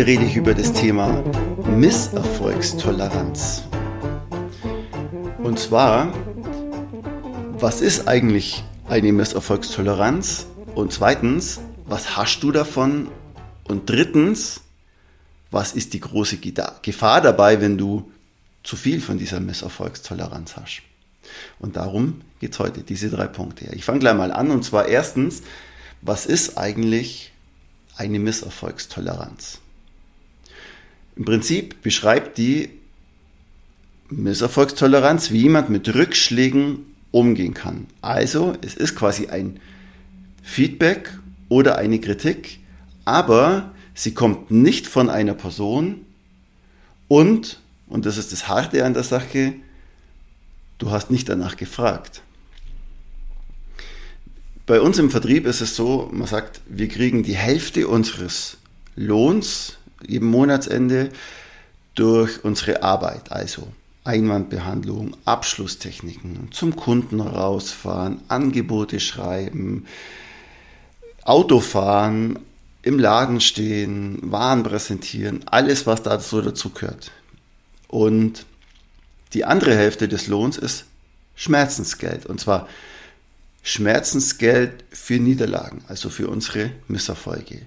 Heute rede ich über das Thema Misserfolgstoleranz. Und zwar, was ist eigentlich eine Misserfolgstoleranz? Und zweitens, was hast du davon? Und drittens, was ist die große Gefahr dabei, wenn du zu viel von dieser Misserfolgstoleranz hast? Und darum geht es heute, diese drei Punkte. Ich fange gleich mal an. Und zwar erstens, was ist eigentlich eine Misserfolgstoleranz? Im Prinzip beschreibt die Misserfolgstoleranz, wie jemand mit Rückschlägen umgehen kann. Also es ist quasi ein Feedback oder eine Kritik, aber sie kommt nicht von einer Person und, und das ist das Harte an der Sache, du hast nicht danach gefragt. Bei uns im Vertrieb ist es so, man sagt, wir kriegen die Hälfte unseres Lohns jedem Monatsende durch unsere Arbeit, also Einwandbehandlung, Abschlusstechniken, zum Kunden rausfahren, Angebote schreiben, Autofahren, im Laden stehen, Waren präsentieren, alles, was dazu gehört. Und die andere Hälfte des Lohns ist Schmerzensgeld. Und zwar Schmerzensgeld für Niederlagen, also für unsere Misserfolge.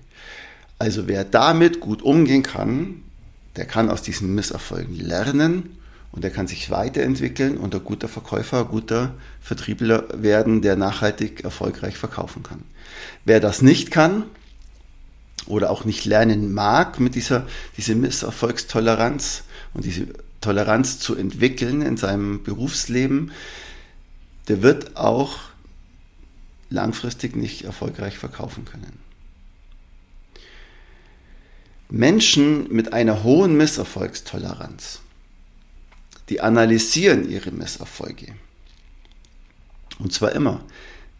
Also wer damit gut umgehen kann, der kann aus diesen Misserfolgen lernen und der kann sich weiterentwickeln und ein guter Verkäufer, ein guter Vertriebler werden, der nachhaltig erfolgreich verkaufen kann. Wer das nicht kann oder auch nicht lernen mag mit dieser, dieser Misserfolgstoleranz und diese Toleranz zu entwickeln in seinem Berufsleben, der wird auch langfristig nicht erfolgreich verkaufen können. Menschen mit einer hohen Misserfolgstoleranz, die analysieren ihre Misserfolge. Und zwar immer.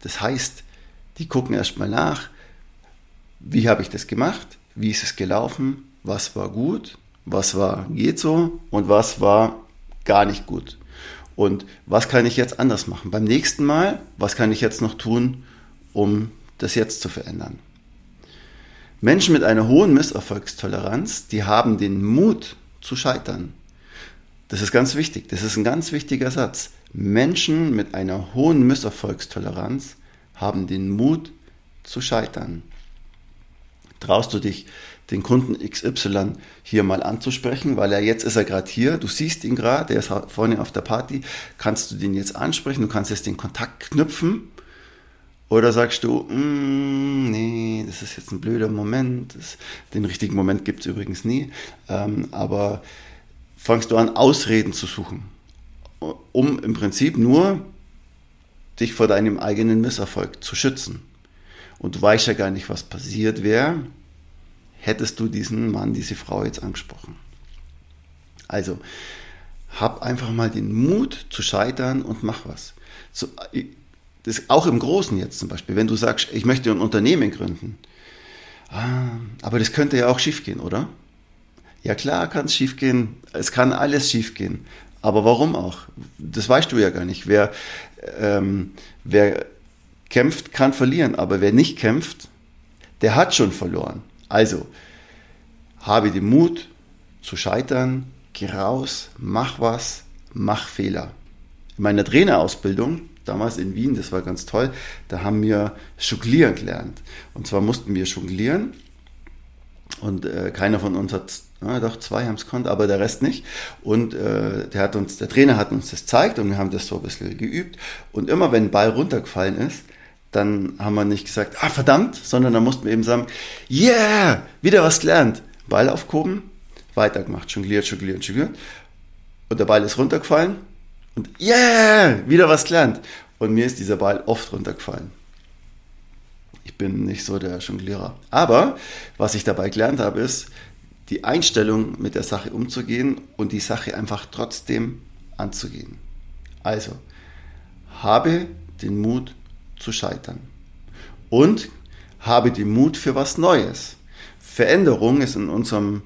Das heißt, die gucken erstmal nach, wie habe ich das gemacht, wie ist es gelaufen, was war gut, was war geht so und was war gar nicht gut. Und was kann ich jetzt anders machen? Beim nächsten Mal, was kann ich jetzt noch tun, um das jetzt zu verändern? Menschen mit einer hohen Misserfolgstoleranz, die haben den Mut zu scheitern. Das ist ganz wichtig. Das ist ein ganz wichtiger Satz. Menschen mit einer hohen Misserfolgstoleranz haben den Mut zu scheitern. Traust du dich, den Kunden XY hier mal anzusprechen, weil er jetzt ist er gerade hier, du siehst ihn gerade, der ist vorne auf der Party, kannst du den jetzt ansprechen, du kannst jetzt den Kontakt knüpfen oder sagst du, mm, nee, das ist jetzt ein blöder Moment, das, den richtigen Moment gibt es übrigens nie, ähm, aber fangst du an, Ausreden zu suchen, um im Prinzip nur dich vor deinem eigenen Misserfolg zu schützen. Und du weißt ja gar nicht, was passiert wäre, hättest du diesen Mann, diese Frau jetzt angesprochen. Also, hab einfach mal den Mut zu scheitern und mach was. So, das auch im Großen jetzt zum Beispiel, wenn du sagst, ich möchte ein Unternehmen gründen. Ah, aber das könnte ja auch schiefgehen, oder? Ja klar kann es schiefgehen, es kann alles schiefgehen. Aber warum auch? Das weißt du ja gar nicht. Wer, ähm, wer kämpft, kann verlieren, aber wer nicht kämpft, der hat schon verloren. Also, habe den Mut zu scheitern, geh raus, mach was, mach Fehler. In meiner Trainerausbildung damals in Wien, das war ganz toll, da haben wir Jonglieren gelernt. Und zwar mussten wir jonglieren und äh, keiner von uns hat, ja, doch zwei haben es gekonnt, aber der Rest nicht. Und äh, der hat uns, der Trainer hat uns das gezeigt und wir haben das so ein bisschen geübt. Und immer wenn ein Ball runtergefallen ist, dann haben wir nicht gesagt, ah verdammt, sondern dann mussten wir eben sagen, yeah, wieder was gelernt. Ball aufgehoben, weitergemacht, jongliert, jongliert, jongliert. Und der Ball ist runtergefallen und yeah, wieder was gelernt. Und mir ist dieser Ball oft runtergefallen. Ich bin nicht so der Jonglierer. Aber was ich dabei gelernt habe, ist, die Einstellung mit der Sache umzugehen und die Sache einfach trotzdem anzugehen. Also, habe den Mut zu scheitern. Und habe den Mut für was Neues. Veränderung ist in unserem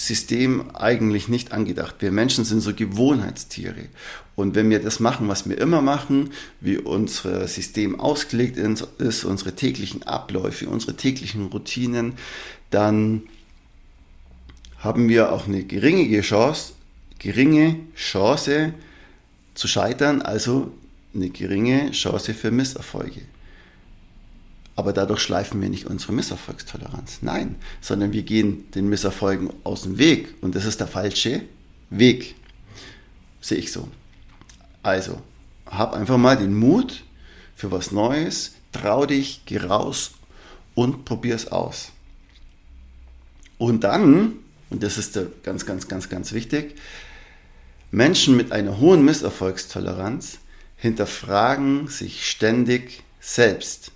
System eigentlich nicht angedacht. Wir Menschen sind so Gewohnheitstiere. Und wenn wir das machen, was wir immer machen, wie unser System ausgelegt ist, unsere täglichen Abläufe, unsere täglichen Routinen, dann haben wir auch eine geringe Chance, geringe Chance zu scheitern, also eine geringe Chance für Misserfolge. Aber dadurch schleifen wir nicht unsere Misserfolgstoleranz. Nein, sondern wir gehen den Misserfolgen aus dem Weg. Und das ist der falsche Weg. Sehe ich so. Also, hab einfach mal den Mut für was Neues, trau dich, geh raus und probier es aus. Und dann, und das ist ganz, ganz, ganz, ganz wichtig, Menschen mit einer hohen Misserfolgstoleranz hinterfragen sich ständig selbst.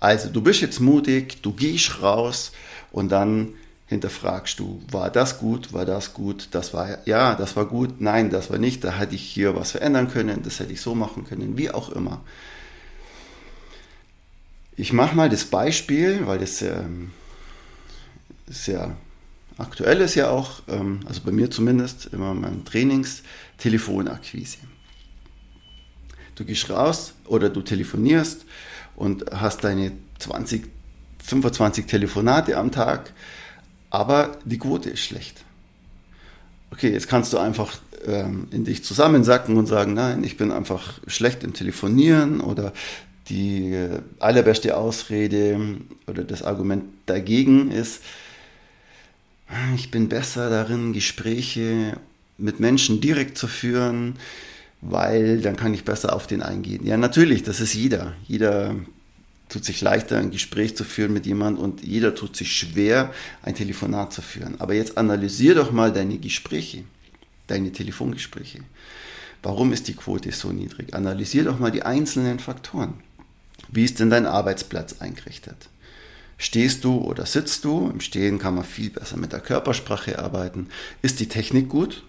Also du bist jetzt mutig, du gehst raus und dann hinterfragst du, war das gut, war das gut, das war ja, das war gut, nein, das war nicht, da hätte ich hier was verändern können, das hätte ich so machen können, wie auch immer. Ich mache mal das Beispiel, weil das sehr, sehr aktuell ist ja auch, ähm, also bei mir zumindest, immer in meinen Trainings, Telefonakquise. Du gehst raus oder du telefonierst und hast deine 20, 25 Telefonate am Tag, aber die Quote ist schlecht. Okay, jetzt kannst du einfach ähm, in dich zusammensacken und sagen, nein, ich bin einfach schlecht im Telefonieren oder die äh, allerbeste Ausrede oder das Argument dagegen ist, ich bin besser darin, Gespräche mit Menschen direkt zu führen, weil dann kann ich besser auf den eingehen. Ja, natürlich, das ist jeder. Jeder tut sich leichter, ein Gespräch zu führen mit jemandem und jeder tut sich schwer, ein Telefonat zu führen. Aber jetzt analysier doch mal deine Gespräche, deine Telefongespräche. Warum ist die Quote so niedrig? Analysier doch mal die einzelnen Faktoren. Wie ist denn dein Arbeitsplatz eingerichtet? Stehst du oder sitzt du? Im Stehen kann man viel besser mit der Körpersprache arbeiten. Ist die Technik gut?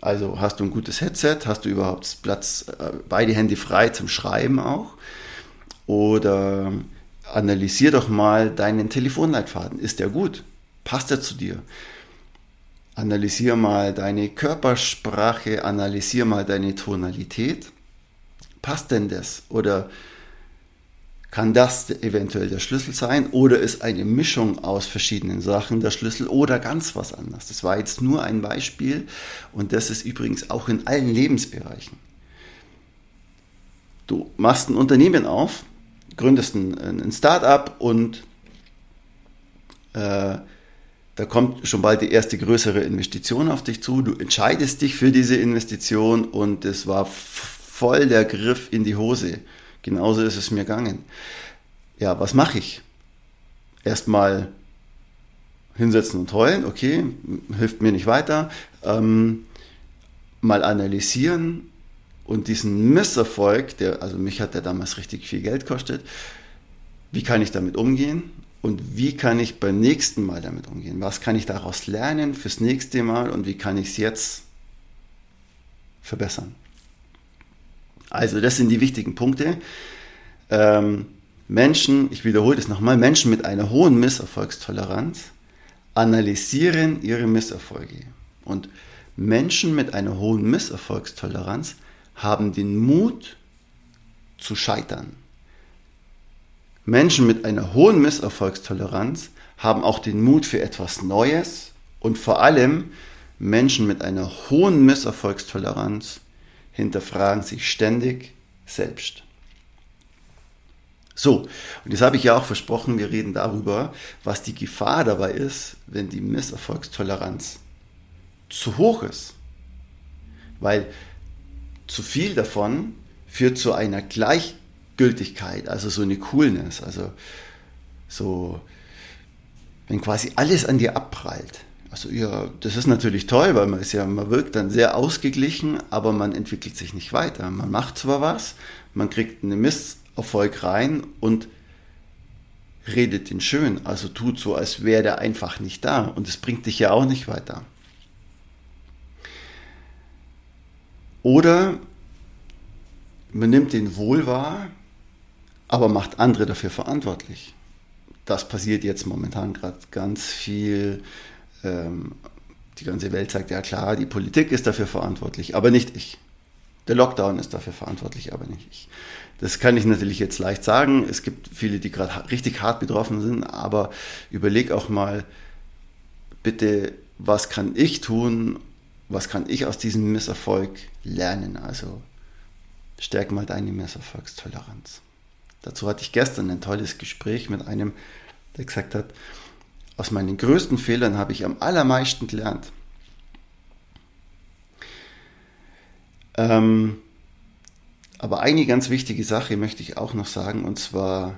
Also hast du ein gutes Headset? Hast du überhaupt Platz, äh, beide Hände frei zum Schreiben auch? Oder analysier doch mal deinen Telefonleitfaden. Ist der gut? Passt er zu dir? Analysier mal deine Körpersprache, analysier mal deine Tonalität. Passt denn das? Oder kann das eventuell der Schlüssel sein oder ist eine Mischung aus verschiedenen Sachen der Schlüssel oder ganz was anderes. Das war jetzt nur ein Beispiel und das ist übrigens auch in allen Lebensbereichen. Du machst ein Unternehmen auf, gründest ein, ein Start-up und äh, da kommt schon bald die erste größere Investition auf dich zu. Du entscheidest dich für diese Investition und es war voll der Griff in die Hose Genauso ist es mir gegangen. Ja, was mache ich? Erstmal hinsetzen und heulen, okay, hilft mir nicht weiter. Ähm, mal analysieren und diesen Misserfolg, der, also mich hat der damals richtig viel Geld kostet, wie kann ich damit umgehen und wie kann ich beim nächsten Mal damit umgehen? Was kann ich daraus lernen fürs nächste Mal und wie kann ich es jetzt verbessern? Also das sind die wichtigen Punkte. Ähm, Menschen, ich wiederhole das nochmal, Menschen mit einer hohen Misserfolgstoleranz analysieren ihre Misserfolge. Und Menschen mit einer hohen Misserfolgstoleranz haben den Mut zu scheitern. Menschen mit einer hohen Misserfolgstoleranz haben auch den Mut für etwas Neues und vor allem Menschen mit einer hohen Misserfolgstoleranz hinterfragen sich ständig selbst. So, und jetzt habe ich ja auch versprochen, wir reden darüber, was die Gefahr dabei ist, wenn die Misserfolgstoleranz zu hoch ist. Weil zu viel davon führt zu einer Gleichgültigkeit, also so eine Coolness, also so, wenn quasi alles an dir abprallt. Also ja, das ist natürlich toll, weil man ist ja, man wirkt dann sehr ausgeglichen, aber man entwickelt sich nicht weiter. Man macht zwar was, man kriegt einen Misserfolg rein und redet den schön, also tut so, als wäre der einfach nicht da und es bringt dich ja auch nicht weiter. Oder man nimmt den wohl wahr, aber macht andere dafür verantwortlich. Das passiert jetzt momentan gerade ganz viel ähm, die ganze Welt sagt, ja klar, die Politik ist dafür verantwortlich, aber nicht ich. Der Lockdown ist dafür verantwortlich, aber nicht ich. Das kann ich natürlich jetzt leicht sagen. Es gibt viele, die gerade richtig hart betroffen sind, aber überleg auch mal bitte, was kann ich tun, was kann ich aus diesem Misserfolg lernen. Also stärk mal deine Misserfolgstoleranz. Dazu hatte ich gestern ein tolles Gespräch mit einem, der gesagt hat, aus meinen größten Fehlern habe ich am allermeisten gelernt. Ähm, aber eine ganz wichtige Sache möchte ich auch noch sagen, und zwar,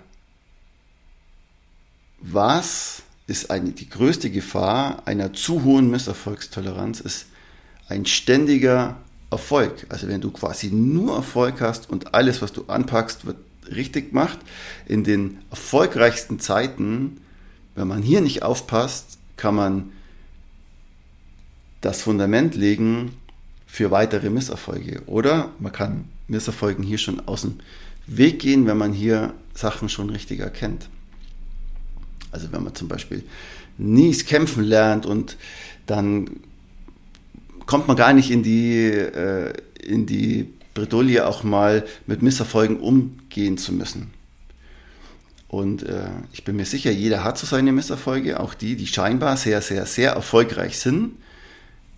was ist eine, die größte Gefahr einer zu hohen Misserfolgstoleranz, ist ein ständiger Erfolg. Also wenn du quasi nur Erfolg hast und alles, was du anpackst, wird richtig gemacht, in den erfolgreichsten Zeiten wenn man hier nicht aufpasst, kann man das Fundament legen für weitere Misserfolge. Oder man kann Misserfolgen hier schon aus dem Weg gehen, wenn man hier Sachen schon richtig erkennt. Also wenn man zum Beispiel nie kämpfen lernt und dann kommt man gar nicht in die, äh, in die Bredouille auch mal mit Misserfolgen umgehen zu müssen. Und äh, ich bin mir sicher, jeder hat so seine Misserfolge, auch die, die scheinbar sehr, sehr, sehr erfolgreich sind,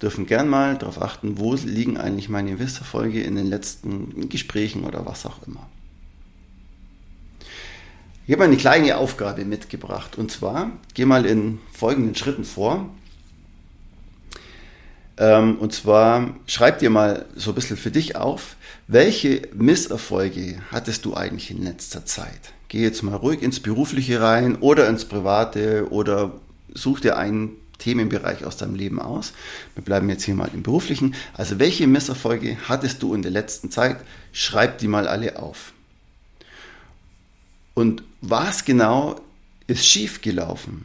dürfen gern mal darauf achten, wo liegen eigentlich meine Misserfolge in den letzten Gesprächen oder was auch immer. Ich habe eine kleine Aufgabe mitgebracht und zwar, geh mal in folgenden Schritten vor. Ähm, und zwar schreib dir mal so ein bisschen für dich auf, welche Misserfolge hattest du eigentlich in letzter Zeit? Geh jetzt mal ruhig ins Berufliche rein oder ins Private oder such dir einen Themenbereich aus deinem Leben aus. Wir bleiben jetzt hier mal im Beruflichen. Also welche Misserfolge hattest du in der letzten Zeit? Schreib die mal alle auf. Und was genau ist schief gelaufen?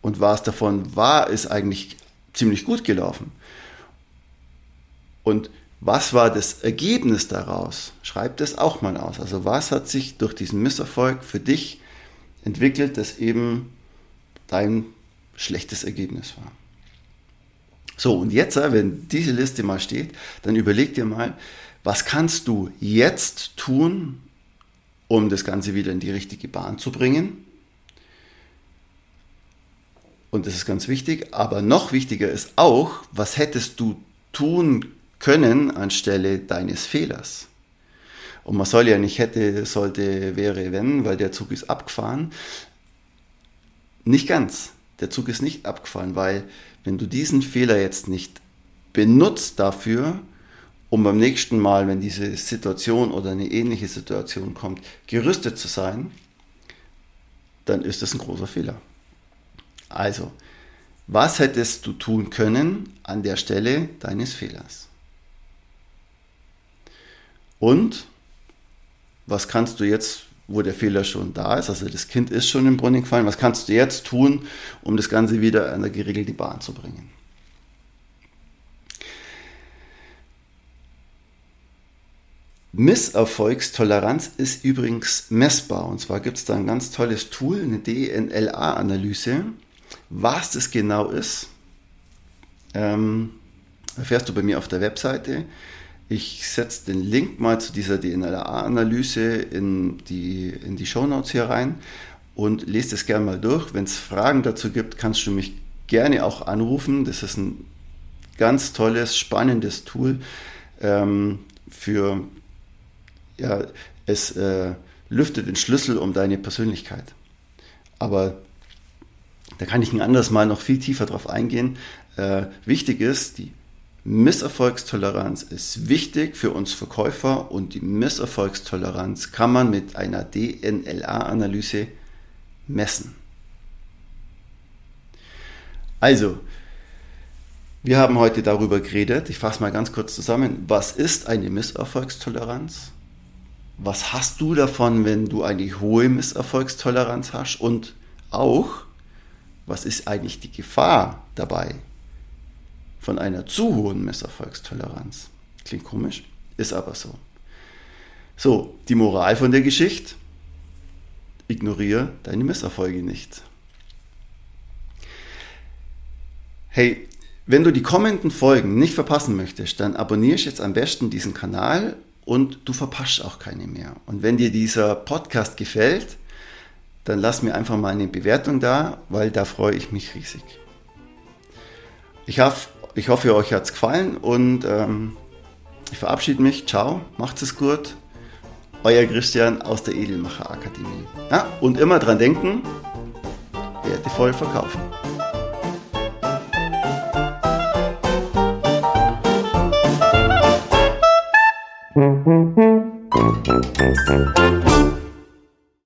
Und was davon war, ist eigentlich ziemlich gut gelaufen? Und was war das Ergebnis daraus? Schreib das auch mal aus. Also was hat sich durch diesen Misserfolg für dich entwickelt, das eben dein schlechtes Ergebnis war? So, und jetzt, äh, wenn diese Liste mal steht, dann überleg dir mal, was kannst du jetzt tun, um das Ganze wieder in die richtige Bahn zu bringen? Und das ist ganz wichtig, aber noch wichtiger ist auch, was hättest du tun können? anstelle deines Fehlers. Und man soll ja nicht hätte, sollte, wäre, wenn, weil der Zug ist abgefahren. Nicht ganz. Der Zug ist nicht abgefahren, weil wenn du diesen Fehler jetzt nicht benutzt dafür, um beim nächsten Mal, wenn diese Situation oder eine ähnliche Situation kommt, gerüstet zu sein, dann ist das ein großer Fehler. Also, was hättest du tun können an der Stelle deines Fehlers? Und was kannst du jetzt, wo der Fehler schon da ist, also das Kind ist schon im Brunnen gefallen, was kannst du jetzt tun, um das Ganze wieder an der geregelte Bahn zu bringen? Misserfolgstoleranz ist übrigens messbar. Und zwar gibt es da ein ganz tolles Tool, eine DNLA-Analyse. Was das genau ist, ähm, erfährst du bei mir auf der Webseite. Ich setze den Link mal zu dieser DNLA-Analyse in die, in die Shownotes hier rein und lese das gerne mal durch. Wenn es Fragen dazu gibt, kannst du mich gerne auch anrufen. Das ist ein ganz tolles, spannendes Tool ähm, für ja, es äh, lüftet den Schlüssel um deine Persönlichkeit. Aber da kann ich ein anderes Mal noch viel tiefer drauf eingehen. Äh, wichtig ist, die Misserfolgstoleranz ist wichtig für uns Verkäufer und die Misserfolgstoleranz kann man mit einer DNLA-Analyse messen. Also, wir haben heute darüber geredet. Ich fasse mal ganz kurz zusammen. Was ist eine Misserfolgstoleranz? Was hast du davon, wenn du eine hohe Misserfolgstoleranz hast? Und auch, was ist eigentlich die Gefahr dabei von einer zu hohen Misserfolgstoleranz? Klingt komisch, ist aber so. So, die Moral von der Geschichte. Ignoriere deine Misserfolge nicht. Hey, wenn du die kommenden Folgen nicht verpassen möchtest, dann abonnierst jetzt am besten diesen Kanal und du verpasst auch keine mehr. Und wenn dir dieser Podcast gefällt, dann lass mir einfach mal eine Bewertung da, weil da freue ich mich riesig. Ich, hoffe, ich hoffe, euch hat es gefallen und ähm, ich verabschiede mich. Ciao, macht es gut. Euer Christian aus der Edelmacher Akademie. Ja, und immer dran denken, wertevoll verkaufen.